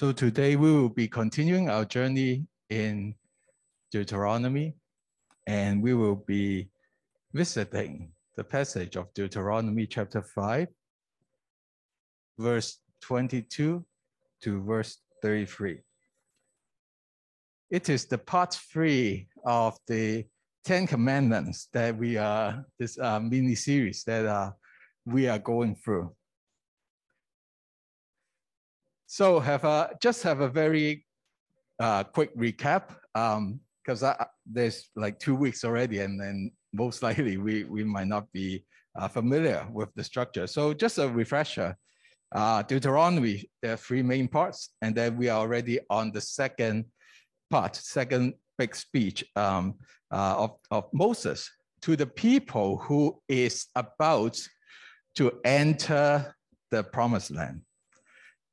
So today we will be continuing our journey in Deuteronomy, and we will be visiting the passage of Deuteronomy chapter 5, verse 22 to verse 33. It is the part three of the Ten Commandments that we are, this uh, mini series that uh, we are going through. So have a just have a very uh, quick recap because um, there's like two weeks already, and then most likely we we might not be uh, familiar with the structure. So just a refresher. Uh, Deuteronomy, there are three main parts, and then we are already on the second part, second big speech um, uh, of, of Moses to the people who is about to enter the promised land.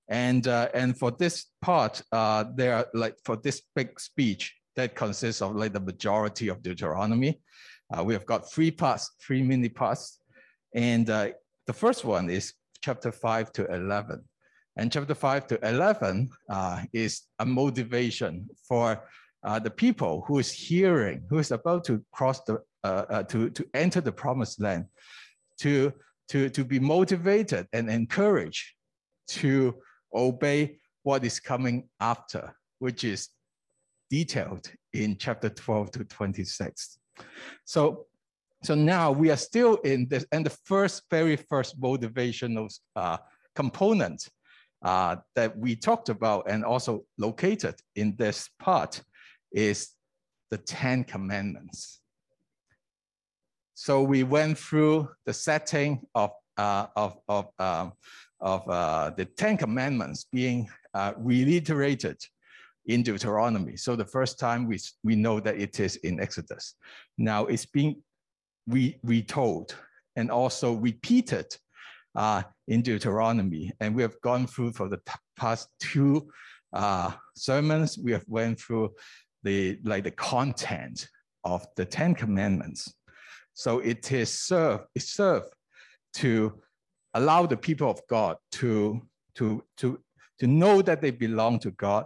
And, uh, and for this part, uh, there are like for this big speech that consists of like the majority of Deuteronomy, uh, we have got three parts, three mini parts. And uh, the first one is chapter 5 to 11. And chapter 5 to 11 uh, is a motivation for uh, the people who is hearing, who is about to cross the, uh, uh, to, to enter the promised land, to, to, to be motivated and encouraged to obey what is coming after, which is detailed in chapter 12 to 26. So, so now we are still in this, and the first, very first motivational uh, component uh, that we talked about and also located in this part is the 10 commandments. So we went through the setting of, uh, of, of um, of uh, the Ten Commandments being uh, reiterated in Deuteronomy. So the first time we, we know that it is in Exodus. Now it's being re retold and also repeated uh, in Deuteronomy. And we have gone through for the past two uh, sermons, we have went through the like the content of the Ten Commandments. So it is served, it served to allow the people of God to, to, to, to know that they belong to God,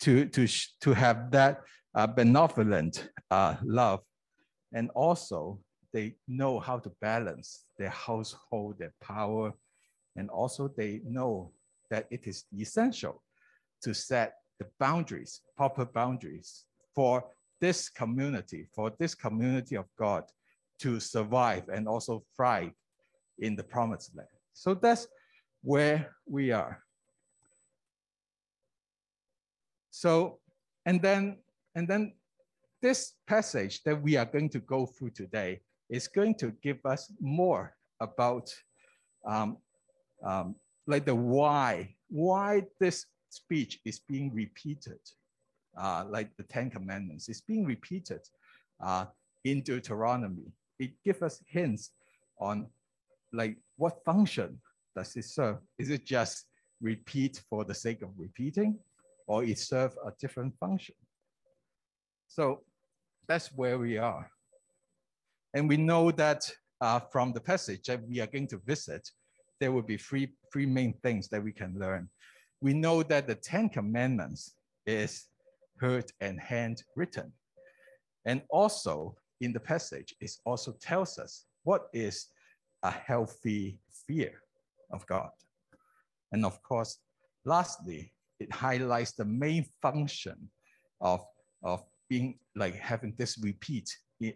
to, to, to have that uh, benevolent uh, love. And also, they know how to balance their household, their power, and also they know that it is essential to set the boundaries, proper boundaries for this community, for this community of God to survive and also thrive in the promised land. So that's where we are. So, and then, and then this passage that we are going to go through today is going to give us more about um, um, like the why, why this speech is being repeated, uh, like the Ten Commandments is being repeated uh, in Deuteronomy. It gives us hints on like what function does it serve? Is it just repeat for the sake of repeating or it serve a different function? So that's where we are. And we know that uh, from the passage that we are going to visit, there will be three, three main things that we can learn. We know that the 10 commandments is heard and handwritten. And also in the passage, it also tells us what is a healthy fear of God. And of course, lastly, it highlights the main function of, of being like having this repeat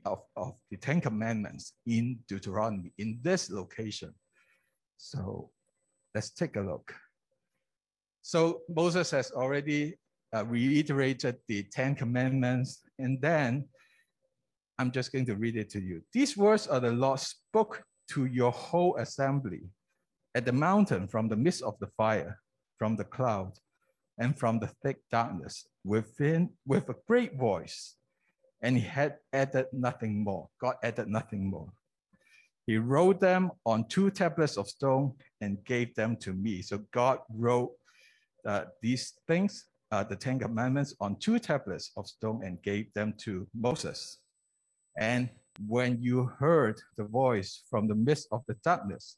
of, of the Ten Commandments in Deuteronomy in this location. So let's take a look. So Moses has already uh, reiterated the Ten Commandments, and then I'm just going to read it to you. These words are the Lord spoke to your whole assembly at the mountain from the midst of the fire, from the cloud, and from the thick darkness within with a great voice. And he had added nothing more. God added nothing more. He wrote them on two tablets of stone and gave them to me. So God wrote uh, these things, uh, the Ten Commandments, on two tablets of stone and gave them to Moses. And when you heard the voice from the midst of the darkness,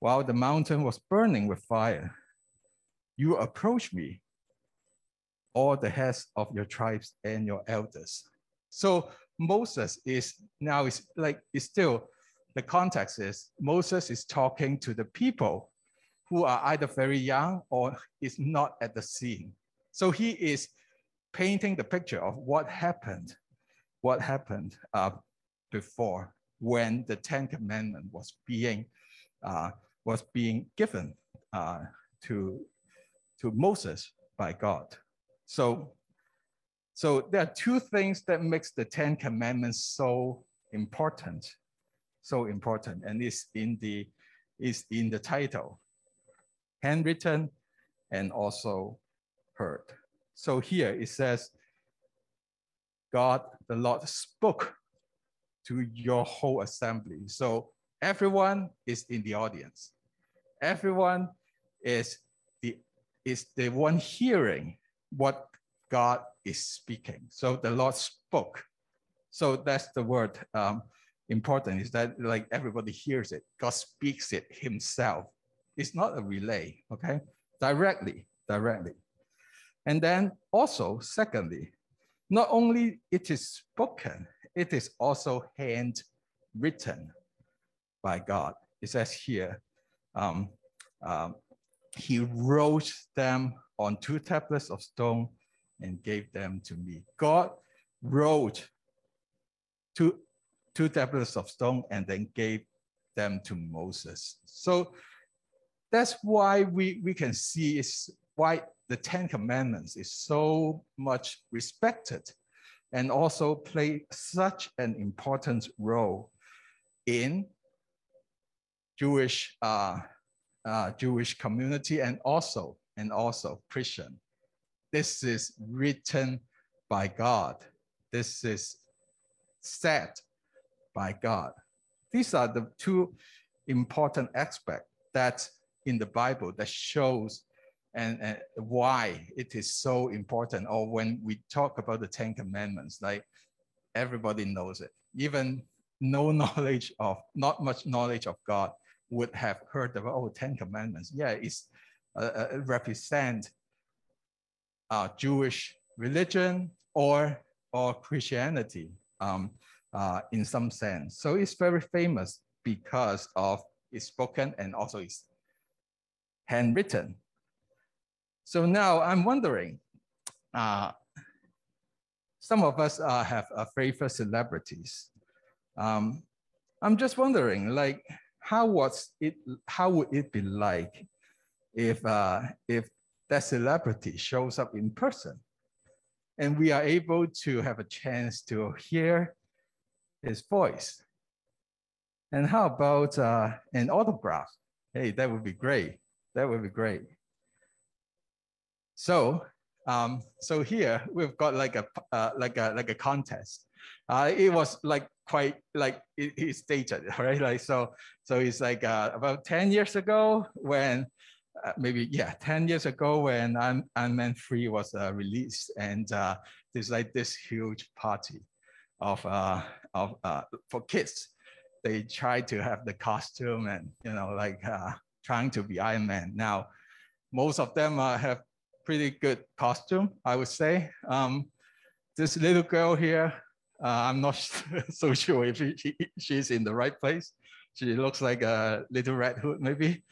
while the mountain was burning with fire, you approached me all the heads of your tribes and your elders. So Moses is now is like is still the context is Moses is talking to the people who are either very young or is not at the scene. So he is painting the picture of what happened, what happened uh, before when the Ten Commandment was being uh, was being given uh, to to Moses by God. So so there are two things that makes the Ten Commandments so important, so important, and is in the is in the title, handwritten, and also heard. So here it says, God the Lord spoke to your whole assembly. So everyone is in the audience. Everyone is the is the one hearing what God is speaking. So the Lord spoke. So that's the word um, important is that like everybody hears it. God speaks it himself. It's not a relay, okay? Directly, directly. And then also, secondly, not only it is spoken, it is also handwritten by God. It says here, um, um, he wrote them on two tablets of stone and gave them to me. God wrote two, two tablets of stone and then gave them to Moses. So that's why we, we can see is why the Ten Commandments is so much respected and also play such an important role in Jewish uh, uh, Jewish community and also and also Christian. This is written by God. This is said by God. These are the two important aspects that in the Bible that shows and, why it is so important. Or when we talk about the Ten Commandments, like everybody knows it. Even no knowledge of, not much knowledge of God would have heard of, oh, Ten Commandments. Yeah, it's uh, uh, represent uh, Jewish religion or, or Christianity um, uh, in some sense. So it's very famous because of it's spoken and also it's handwritten. So now I'm wondering, uh, some of us uh, have uh, favorite celebrities. Um, I'm just wondering, like, how was it? How would it be like if uh, if that celebrity shows up in person, and we are able to have a chance to hear his voice? And how about uh, an autograph? Hey, that would be great. That would be great. So, um, so here we've got like a uh, like a like a contest. Uh, it was like quite like it, he stated right? Like so so it's like uh, about 10 years ago when uh, maybe yeah 10 years ago when Ant-Man 3 was uh, released and uh, there's like this huge party of uh of uh for kids. They try to have the costume and you know like uh trying to be Iron Man. Now most of them uh, have pretty good costume, I would say. Um, this little girl here, uh, I'm not so sure if she, she's in the right place. She looks like a little red hood maybe.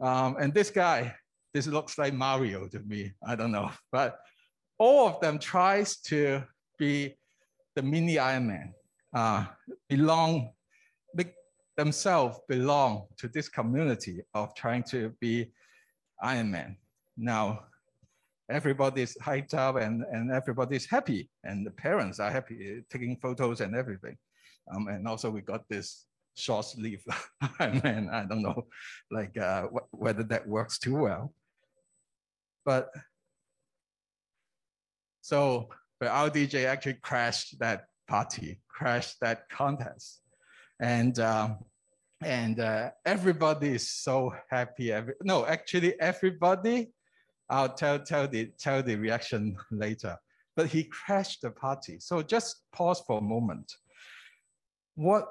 Um, and this guy, this looks like Mario to me. I don't know, but all of them tries to be the mini Iron Man, uh, belong, themselves belong to this community of trying to be Iron Man. Now, everybody's hyped up and, and everybody's happy and the parents are happy taking photos and everything. Um, and also we got this short sleeve and I don't know like uh, wh whether that works too well. But so but RDJ actually crashed that party, crashed that contest. And um, and uh, everybody is so happy. Every, no, actually everybody I'll tell, tell, the, tell the reaction later. But he crashed the party. So just pause for a moment. What,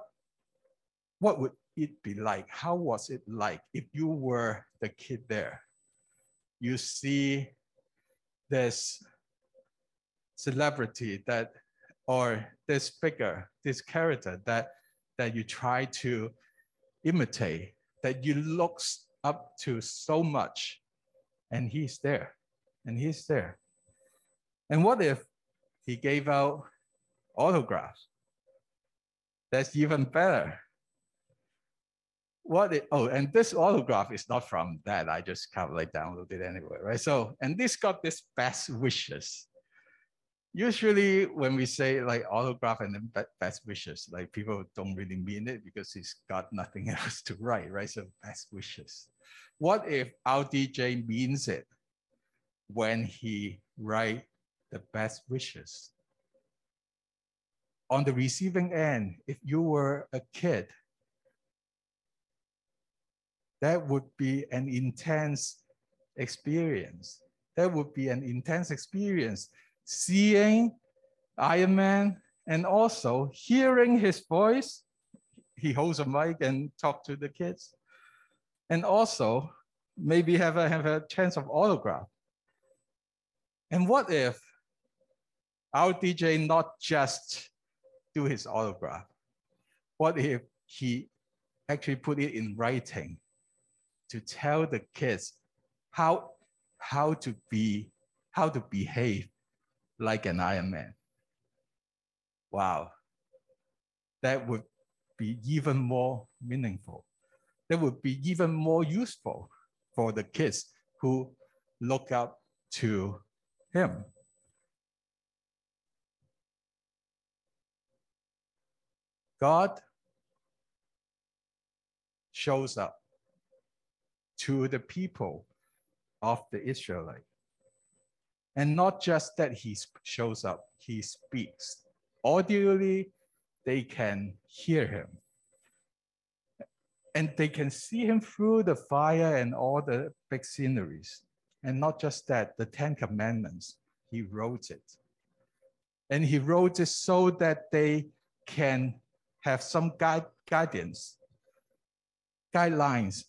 what would it be like? How was it like if you were the kid there? You see this celebrity that or this figure, this character that that you try to imitate, that you look up to so much, and he's there, and he's there. And what if he gave out autographs? That's even better. What it, oh, and this autograph is not from that. I just kind of like downloaded anyway, right? So, and this got this best wishes usually when we say like autograph and then best wishes, like people don't really mean it because he's got nothing else to write, right? So best wishes. What if RDJ means it when he write the best wishes? On the receiving end, if you were a kid, that would be an intense experience. That would be an intense experience seeing Iron Man and also hearing his voice. He holds a mic and talk to the kids. And also maybe have a, have a chance of autograph. And what if RDJ not just do his autograph? What if he actually put it in writing to tell the kids how, how to be, how to behave like an Iron Man. Wow. That would be even more meaningful. That would be even more useful for the kids who look up to him. God shows up to the people of the Israelite. And not just that he shows up, he speaks. Audibly, they can hear him. And they can see him through the fire and all the big sceneries. And not just that, the Ten Commandments, he wrote it. And he wrote it so that they can have some guide, guidance, guidelines,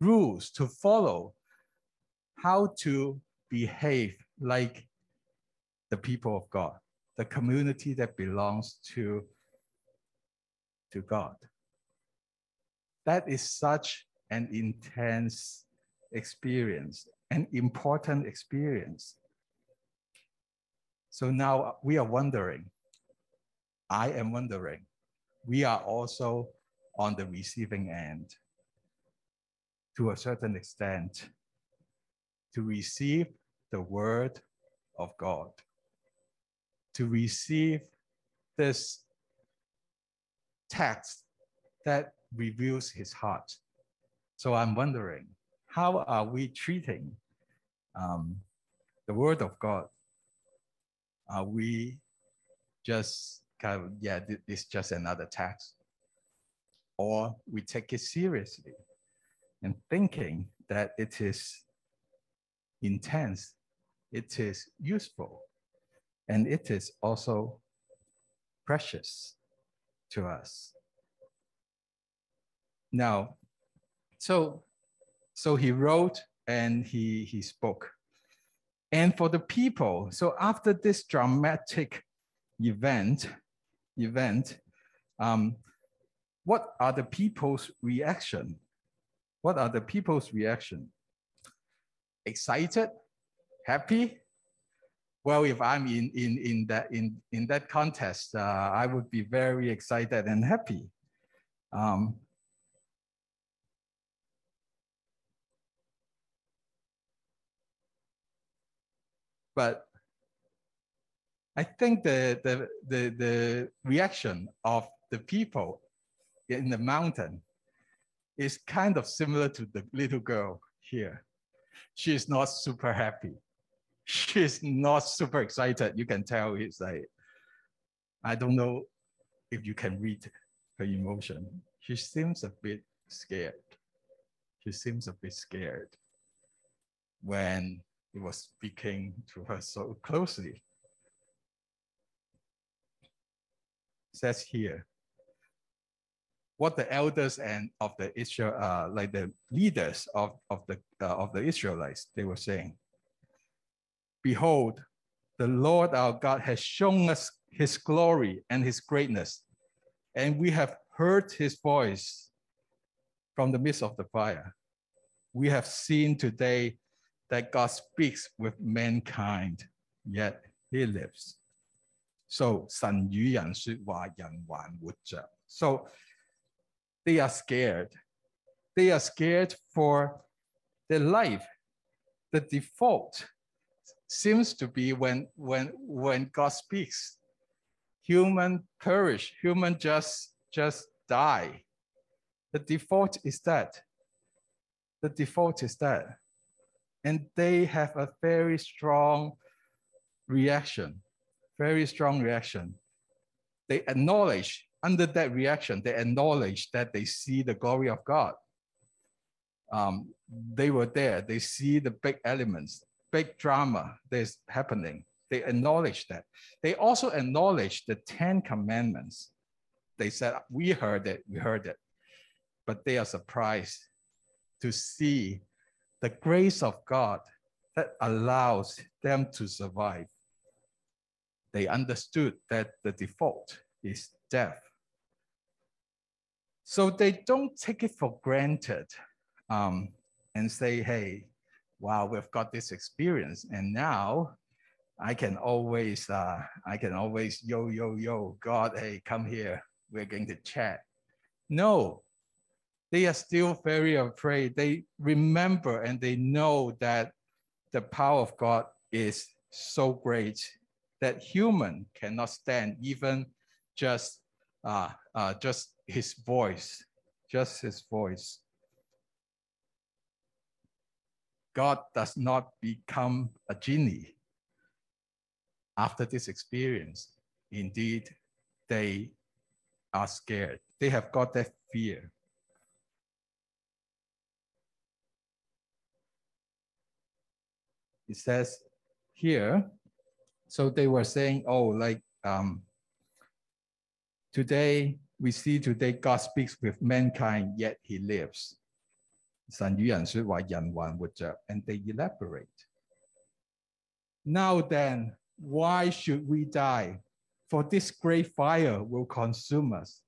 rules to follow, how to behave like the people of God, the community that belongs to, to God. That is such an intense experience, an important experience. So now we are wondering, I am wondering, we are also on the receiving end to a certain extent to receive the word of God, to receive this text that reveals his heart. So I'm wondering, how are we treating um, the word of God? Are we just kind of, yeah, it's just another text? Or we take it seriously and thinking that it is intense it is useful and it is also precious to us. Now, so, so he wrote and he, he spoke. And for the people, so after this dramatic event, event, um, what are the people's reaction? What are the people's reaction? Excited, happy? Well, if I'm in, in, in, that, in, in that contest, uh, I would be very excited and happy. Um, but I think the, the, the, the reaction of the people in the mountain is kind of similar to the little girl here. She's not super happy she's not super excited. You can tell it's like, I don't know if you can read her emotion. She seems a bit scared. She seems a bit scared when he was speaking to her so closely. It says here, what the elders and of the Israel, uh, like the leaders of, of the uh, of the Israelites, they were saying, Behold, the Lord our God has shown us his glory and his greatness, and we have heard his voice from the midst of the fire. We have seen today that God speaks with mankind, yet he lives. So 神与人说话，人还活着。So they are scared. They are scared for their life. The default seems to be when when when God speaks, human perish, human just just die. The default is that. The default is that. And they have a very strong reaction, very strong reaction. They acknowledge, under that reaction, they acknowledge that they see the glory of God. Um, they were there, they see the big elements, big drama that's happening. They acknowledge that. They also acknowledge the Ten Commandments. They said, We heard it, we heard it. But they are surprised to see the grace of God that allows them to survive. They understood that the default is death. So they don't take it for granted um, and say, hey, wow, we've got this experience. And now I can always, uh, I can always, yo, yo, yo, God, hey, come here. We're going to chat. No, they are still very afraid. They remember and they know that the power of God is so great that human cannot stand even just uh, uh, just his voice, just his voice. God does not become a genie after this experience. Indeed, they are scared. They have got that fear. It says here, so they were saying, oh, like um, today we see today God speaks with mankind, yet he lives. 神与人说话，人还活着, and they elaborate. Now then, why should we die? For this great fire will consume us.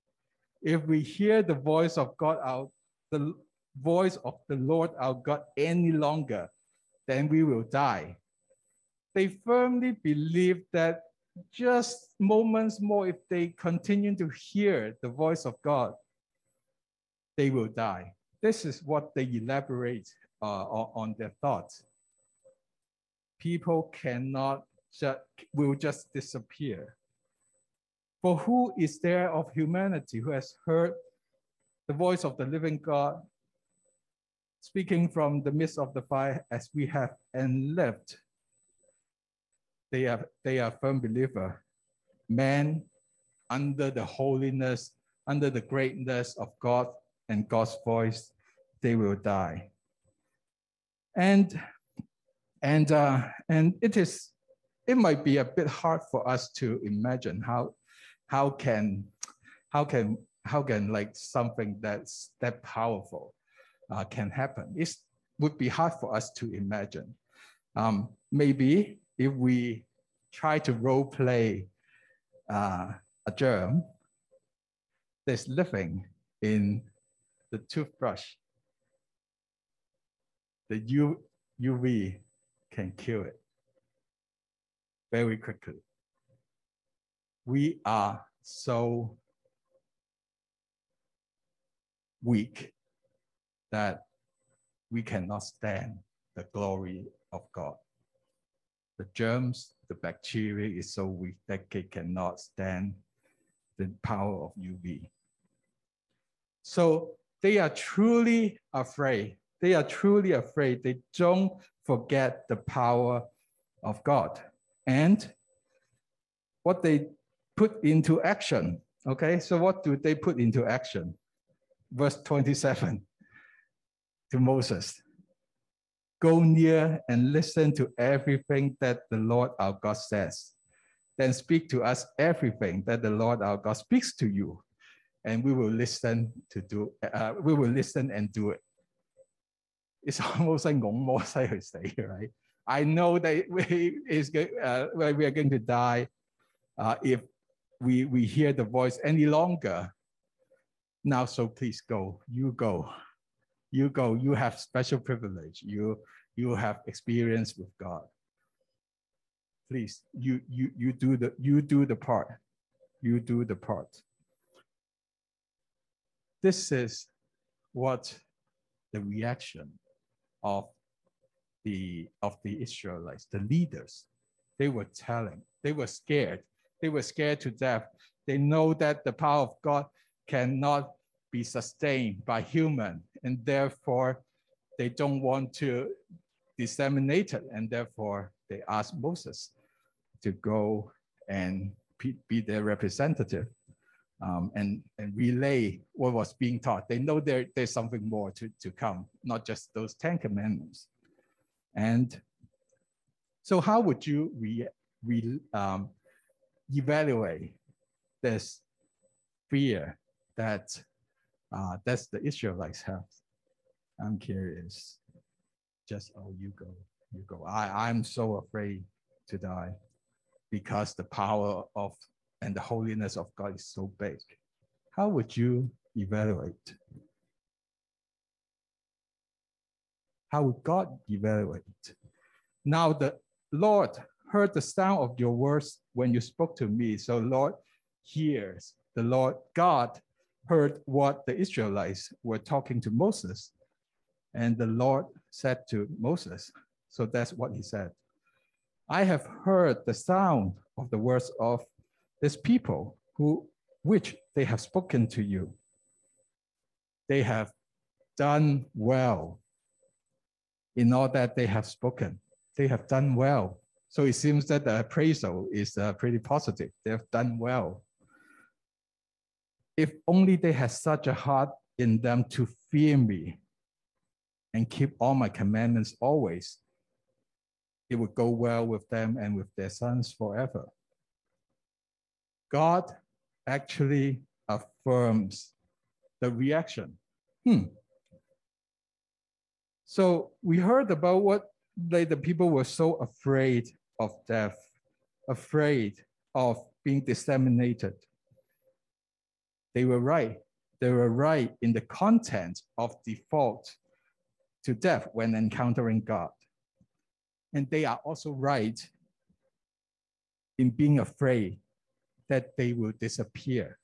If we hear the voice of God out, the voice of the Lord our God any longer, then we will die they firmly believe that just moments more, if they continue to hear the voice of God, they will die. This is what they elaborate uh, on, their thoughts. People cannot just, will just disappear. For who is there of humanity who has heard the voice of the living God speaking from the midst of the fire as we have and lived? they are they are firm believer. Man, under the holiness, under the greatness of God and God's voice, they will die. And and uh, and it is it might be a bit hard for us to imagine how how can how can how can like something that's that powerful uh, can happen. It would be hard for us to imagine. Um, maybe if we try to role play uh, a germ that's living in the toothbrush, the U, UV can kill it very quickly. We are so weak that we cannot stand the glory of God the germs, the bacteria is so weak that it cannot stand the power of UV. So they are truly afraid. They are truly afraid. They don't forget the power of God and what they put into action. Okay, so what do they put into action? Verse 27 to Moses. Go near and listen to everything that the Lord our God says. Then speak to us everything that the Lord our God speaks to you, and we will listen to do. Uh, we will listen and do it. It's almost like 拱摩西去死, right? I know that we is go- uh, we are going to die uh, if we we hear the voice any longer. Now, so please go. You go. You go. You have special privilege. You you have experience with God. Please, you you you do the you do the part. You do the part. This is what the reaction of the of the Israelites, the leaders, they were telling. They were scared. They were scared to death. They know that the power of God cannot be sustained by human, and therefore they don't want to disseminate it, and therefore they ask Moses to go and be their representative um, and, and relay what was being taught. They know there, there's something more to, to come, not just those 10 commandments. And so how would you re, re, um, evaluate this fear that uh, that's the issue of Israelites have? I'm curious. Just, oh, you go, you go. I, I'm so afraid to die because the power of and the holiness of God is so big. How would you evaluate? How would God evaluate? Now the Lord heard the sound of your words when you spoke to me. So Lord hears. The Lord God heard what the Israelites were talking to Moses. And the Lord said to Moses, so that's what he said. I have heard the sound of the words of this people who which they have spoken to you. They have done well in all that they have spoken. They have done well. So it seems that the appraisal is uh, pretty positive. They have done well. If only they had such a heart in them to fear me and keep all my commandments always, it would go well with them and with their sons forever. God actually affirms the reaction. Hmm. So we heard about what like the people were so afraid of death, afraid of being disseminated. They were right. They were right in the content of default to death when encountering God. And they are also right in being afraid that they will disappear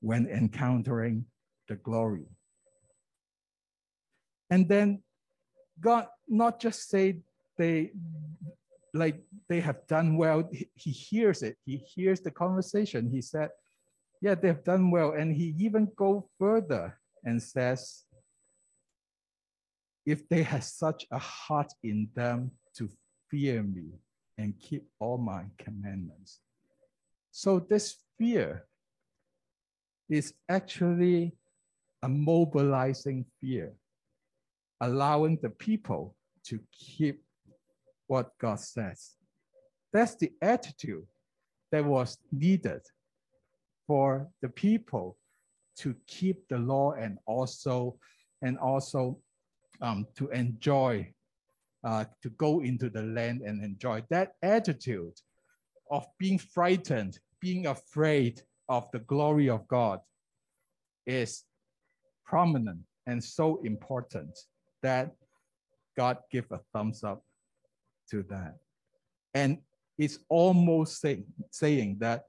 when encountering the glory. And then God not just say they like they have done well, he hears it, he hears the conversation. He said, yeah, they've done well. And he even go further and says, if they have such a heart in them to fear me and keep all my commandments. So this fear is actually a mobilizing fear, allowing the people to keep what God says. That's the attitude that was needed for the people to keep the law and also and also um, to enjoy, uh, to go into the land and enjoy. That attitude of being frightened, being afraid of the glory of God is prominent and so important that God give a thumbs up to that. And it's almost say, saying that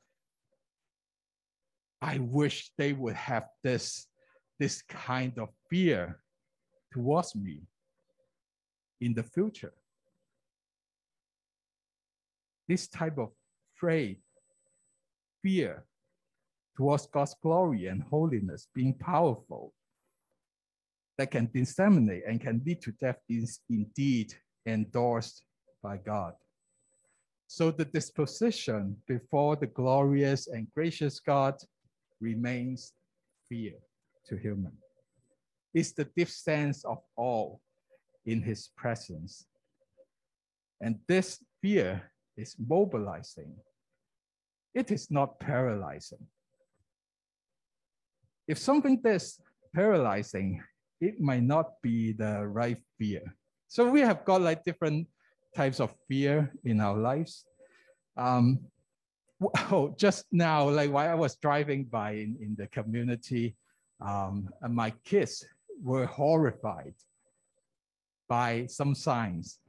I wish they would have this, this kind of fear towards me in the future. This type of afraid, fear towards God's glory and holiness, being powerful, that can disseminate and can lead to death is indeed endorsed by God. So the disposition before the glorious and gracious God remains fear to human. It's the deep sense of awe in his presence. And this fear is mobilizing. It is not paralyzing. If something is paralyzing, it might not be the right fear. So we have got like different types of fear in our lives. Um, oh, just now, like while I was driving by in, in the community, um, my kids were horrified by some signs.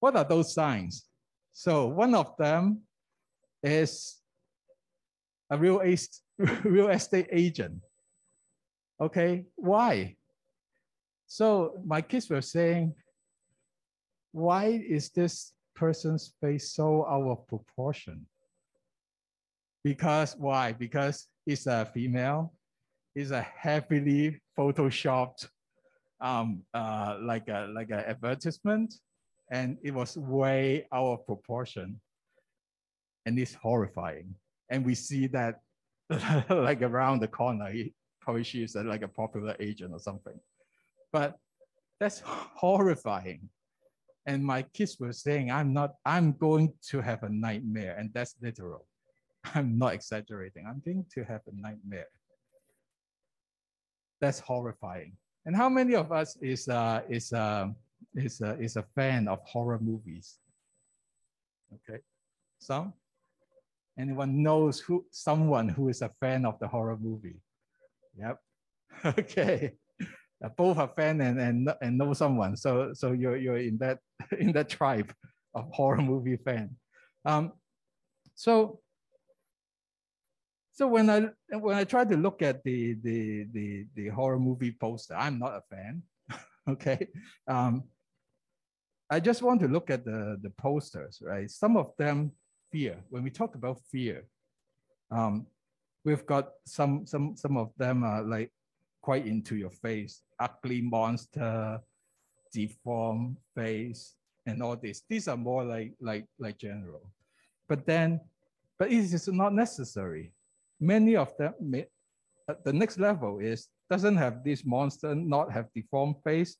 What are those signs? So one of them is a real, real estate agent. Okay, why? So my kids were saying, why is this person's face so out of proportion? Because why? Because it's a female, it's a heavily photoshopped um, uh, like a like an advertisement, and it was way out of proportion, and it's horrifying. And we see that like around the corner, he, probably she's a, like a popular agent or something, but that's horrifying. And my kids were saying, "I'm not. I'm going to have a nightmare," and that's literal. I'm not exaggerating. I'm going to have a nightmare. That's horrifying. And how many of us is uh, is uh, is uh, is a fan of horror movies? Okay, some. Anyone knows who someone who is a fan of the horror movie? Yep. okay. Uh, both a fan and, and and know someone. So so you're you're in that in that tribe of horror movie fan. Um, so so when I when I try to look at the the the, the horror movie poster, I'm not a fan. okay. Um, I just want to look at the, the posters, right? Some of them fear. When we talk about fear, um, we've got some some some of them are like quite into your face, ugly monster, deformed face, and all this. These are more like like like general. But then, but it is not necessary many of them, may, uh, the next level is doesn't have this monster, not have deformed face,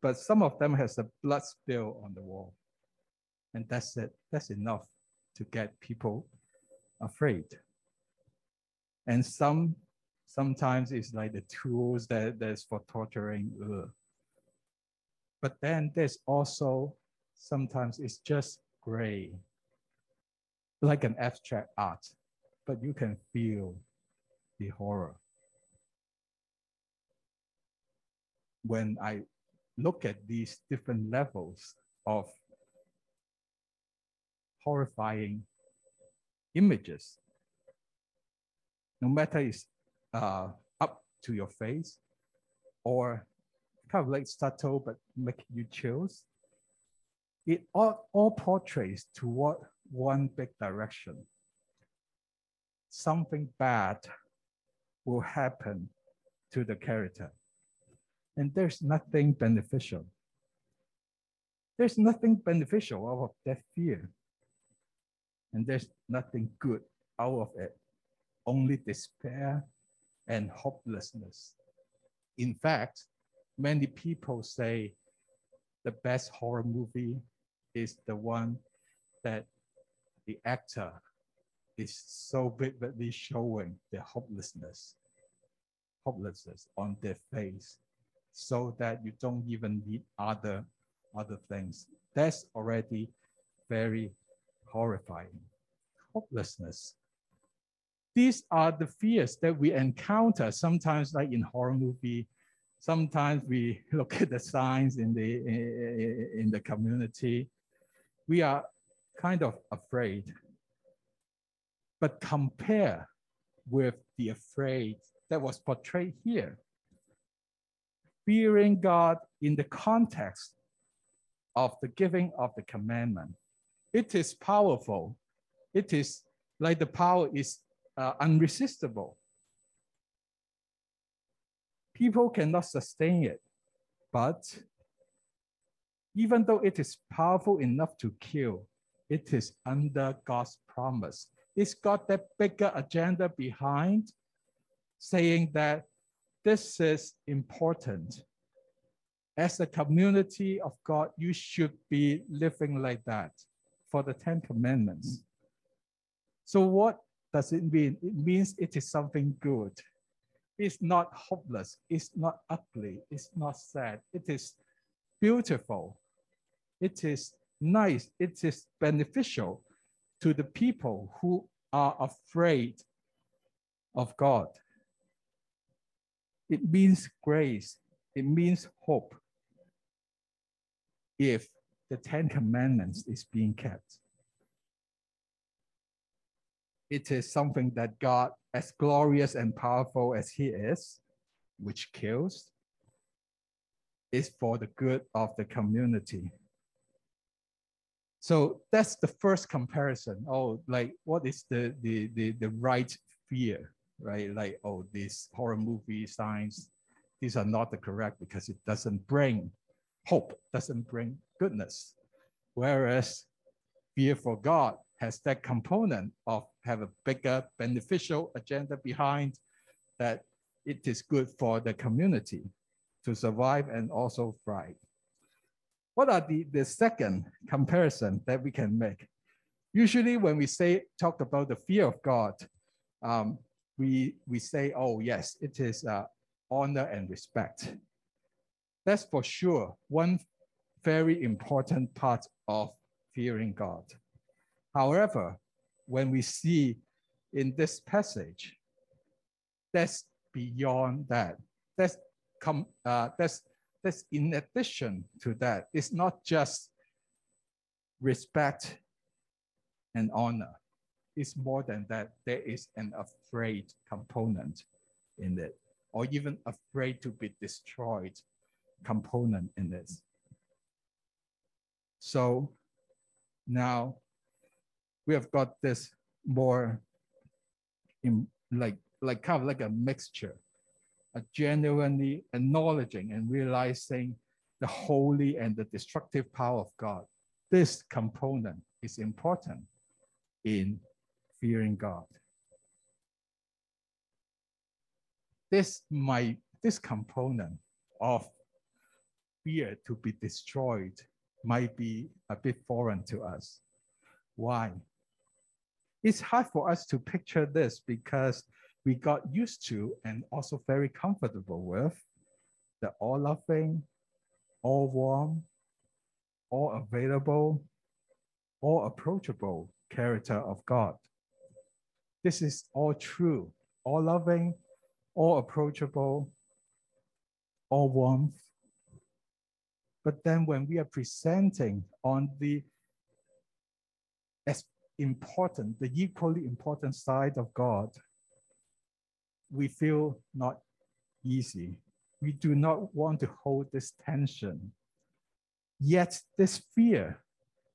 but some of them has a blood spill on the wall. And that's it, that's enough to get people afraid. And some, sometimes it's like the tools that that's for torturing. Ugh. But then there's also, sometimes it's just gray, like an abstract art but you can feel the horror. When I look at these different levels of horrifying images, no matter it's uh, up to your face or kind of like subtle but make you chills, it all, all portrays toward one big direction something bad will happen to the character. And there's nothing beneficial. There's nothing beneficial out of that fear. And there's nothing good out of it, only despair and hopelessness. In fact, many people say the best horror movie is the one that the actor is so vividly showing the hopelessness, hopelessness on their face, so that you don't even need other other things. That's already very horrifying. Hopelessness. These are the fears that we encounter sometimes, like in horror movie. Sometimes we look at the signs in the in the community. We are kind of afraid but compare with the afraid that was portrayed here. Fearing God in the context of the giving of the commandment. It is powerful. It is like the power is uh, unresistible. People cannot sustain it, but even though it is powerful enough to kill, it is under God's promise it's got that bigger agenda behind saying that this is important. As a community of God, you should be living like that for the Ten Commandments. So, what does it mean? It means it is something good. It's not hopeless. It's not ugly. It's not sad. It is beautiful. It is nice, it is beneficial to the people who are afraid of God. It means grace, it means hope if the Ten Commandments is being kept. It is something that God, as glorious and powerful as He is, which kills, is for the good of the community. So that's the first comparison. Oh, like what is the the the, the right fear, right? Like, oh, these horror movie signs, these are not the correct because it doesn't bring hope, doesn't bring goodness. Whereas fear for God has that component of have a bigger beneficial agenda behind that it is good for the community to survive and also thrive. What are the, the second comparison that we can make? Usually when we say, talk about the fear of God, um, we, we say, oh yes, it is uh, honor and respect. That's for sure one very important part of fearing God. However, when we see in this passage, that's beyond that. That's come. Uh, that's that's in addition to that. It's not just respect and honor. It's more than that. There is an afraid component in it, or even afraid to be destroyed component in this. So now we have got this more in like like kind of like a mixture, a genuinely acknowledging and realizing the holy and the destructive power of God. This component is important in fearing God. This might this component of fear to be destroyed might be a bit foreign to us. Why? It's hard for us to picture this because we got used to and also very comfortable with the all loving, all warm, all available, all approachable character of God. This is all true, all loving, all approachable, all warmth. But then when we are presenting on the as important, the equally important side of God, we feel not easy. We do not want to hold this tension. Yet this fear,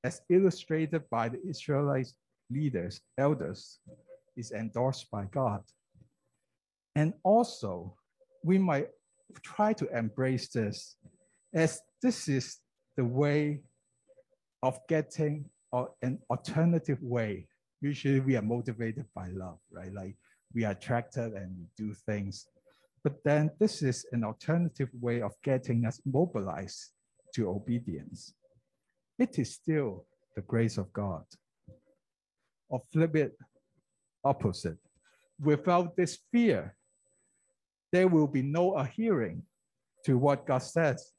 as illustrated by the Israelite leaders, elders, is endorsed by God. And also, we might try to embrace this as this is the way of getting an alternative way. Usually we are motivated by love, right? Like we are attracted and we do things. But then this is an alternative way of getting us mobilized to obedience. It is still the grace of God. Or flip it opposite. Without this fear, there will be no adhering to what God says.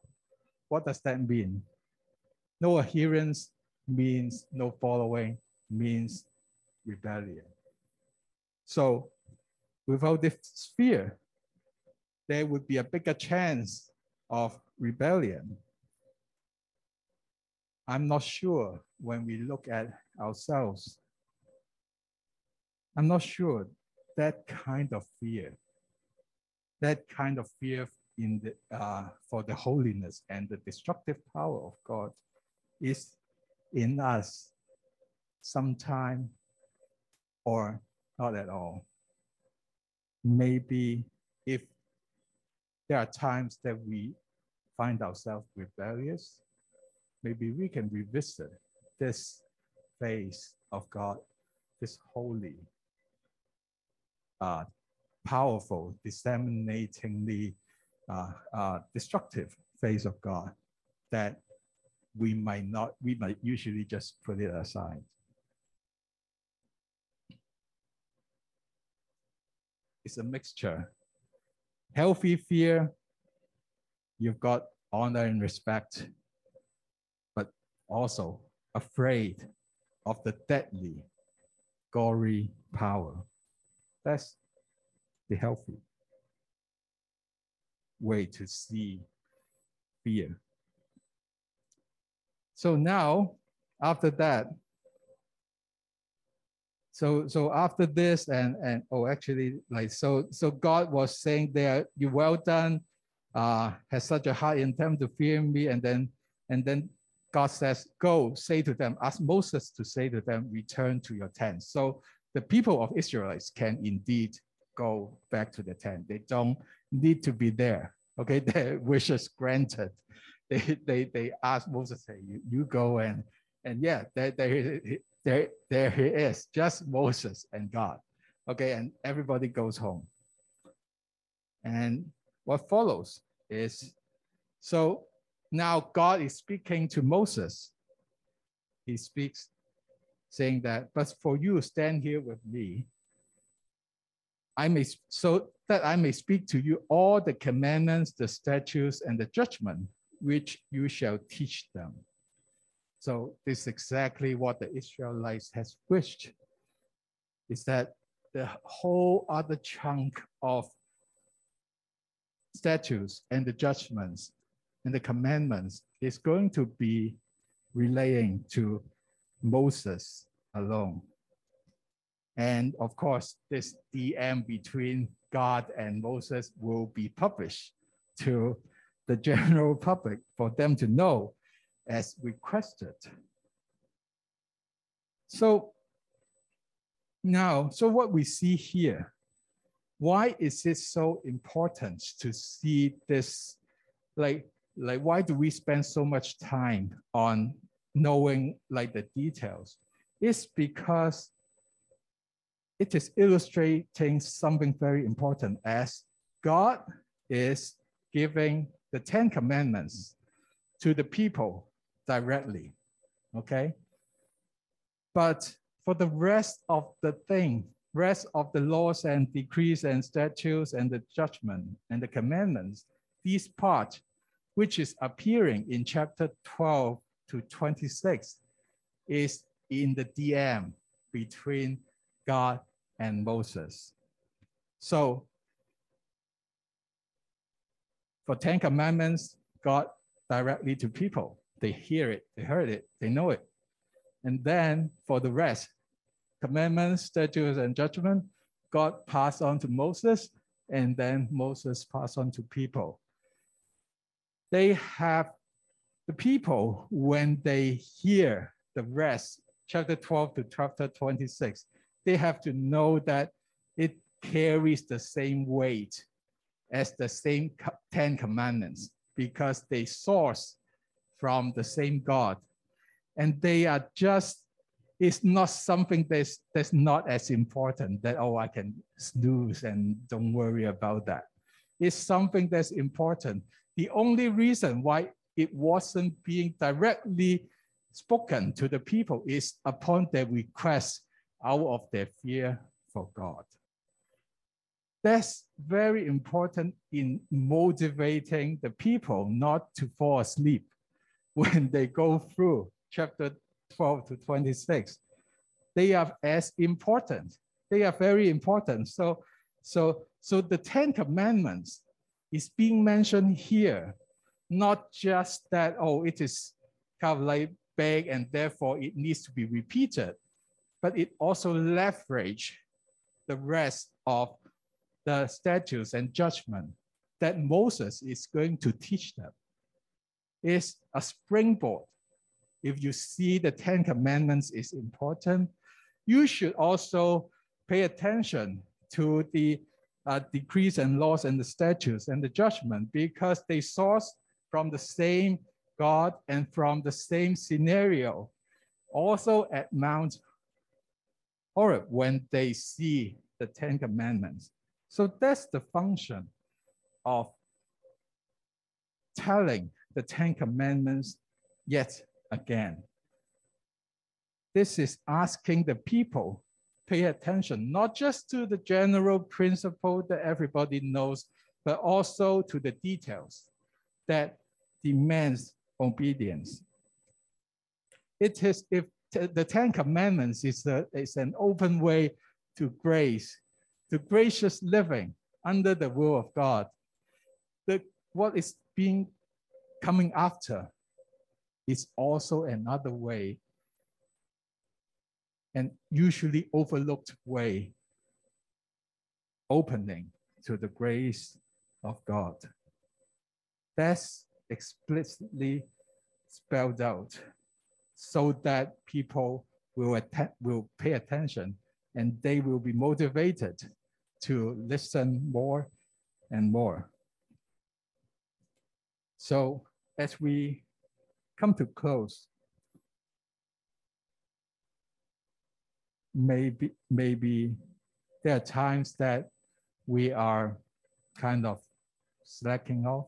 What does that mean? No adherence means no following, means rebellion. So without this fear, there would be a bigger chance of rebellion. I'm not sure when we look at ourselves, I'm not sure that kind of fear, that kind of fear in the, uh, for the holiness and the destructive power of God is in us sometime or not at all maybe if there are times that we find ourselves rebellious, maybe we can revisit this face of God, this holy, uh, powerful, disseminatingly uh, uh, destructive face of God that we might not, we might usually just put it aside. It's a mixture. Healthy fear, you've got honor and respect, but also afraid of the deadly, gory power. That's the healthy way to see fear. So now, after that, so so after this and and oh actually like so so God was saying there you well done uh has such a high intent to fear me. And then and then God says go say to them ask Moses to say to them return to your tent. So the people of Israelites can indeed go back to the tent. They don't need to be there okay? Their wishes granted. They they they ask Moses say you, you go and and yeah they, they there, there he is, just Moses and God. Okay, and everybody goes home. And what follows is so now God is speaking to Moses. He speaks saying that, but for you stand here with me. I may so that I may speak to you all the commandments, the statutes, and the judgment which you shall teach them. So this is exactly what the Israelites has wished, is that the whole other chunk of statutes and the judgments and the commandments is going to be relaying to Moses alone. And of course, this DM between God and Moses will be published to the general public for them to know as requested. So now, so what we see here, why is it so important to see this? Like, like why do we spend so much time on knowing like the details? It's because it is illustrating something very important as God is giving the Ten Commandments to the people directly, okay? But for the rest of the thing, rest of the laws and decrees and statutes and the judgment and the commandments, this part, which is appearing in chapter 12 to 26, is in the DM between God and Moses. So for 10 commandments, God directly to people. They hear it, they heard it, they know it. And then for the rest, commandments, statutes, and judgment, God passed on to Moses, and then Moses passed on to people. They have the people, when they hear the rest, chapter 12 to chapter 26, they have to know that it carries the same weight as the same 10 commandments because they source from the same God. And they are just, it's not something that's, that's not as important that, oh, I can snooze and don't worry about that. It's something that's important. The only reason why it wasn't being directly spoken to the people is upon their request out of their fear for God. That's very important in motivating the people not to fall asleep when they go through chapter 12 to 26. They are as important. They are very important. So, so, so the 10 commandments is being mentioned here, not just that, oh, it is kind of like big and therefore it needs to be repeated, but it also leverage the rest of the statutes and judgment that Moses is going to teach them is a springboard. If you see the Ten Commandments is important, you should also pay attention to the uh, decrees and laws and the statutes and the judgment because they source from the same God and from the same scenario. Also at Mount Horeb when they see the Ten Commandments. So that's the function of telling the Ten Commandments yet again. This is asking the people pay attention, not just to the general principle that everybody knows, but also to the details that demands obedience. It is if the Ten Commandments is the is an open way to grace, to gracious living under the will of God. The what is being coming after is also another way and usually overlooked way opening to the grace of God. That's explicitly spelled out so that people will, will pay attention and they will be motivated to listen more and more. So as we come to close, maybe maybe there are times that we are kind of slacking off.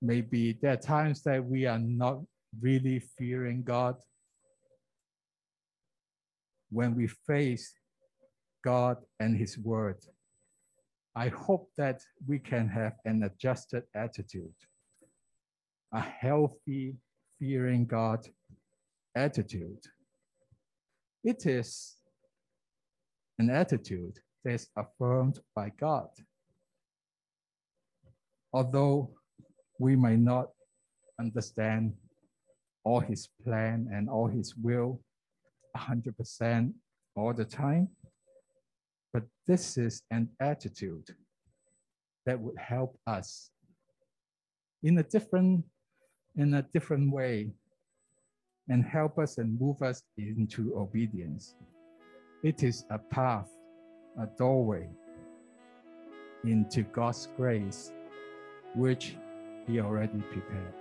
Maybe there are times that we are not really fearing God. When we face God and His Word, I hope that we can have an adjusted attitude, a healthy, fearing God attitude. It is an attitude that is affirmed by God. Although we may not understand all his plan and all his will 100% all the time, but this is an attitude that would help us in a different in a different way and help us and move us into obedience. It is a path, a doorway into God's grace, which He already prepared.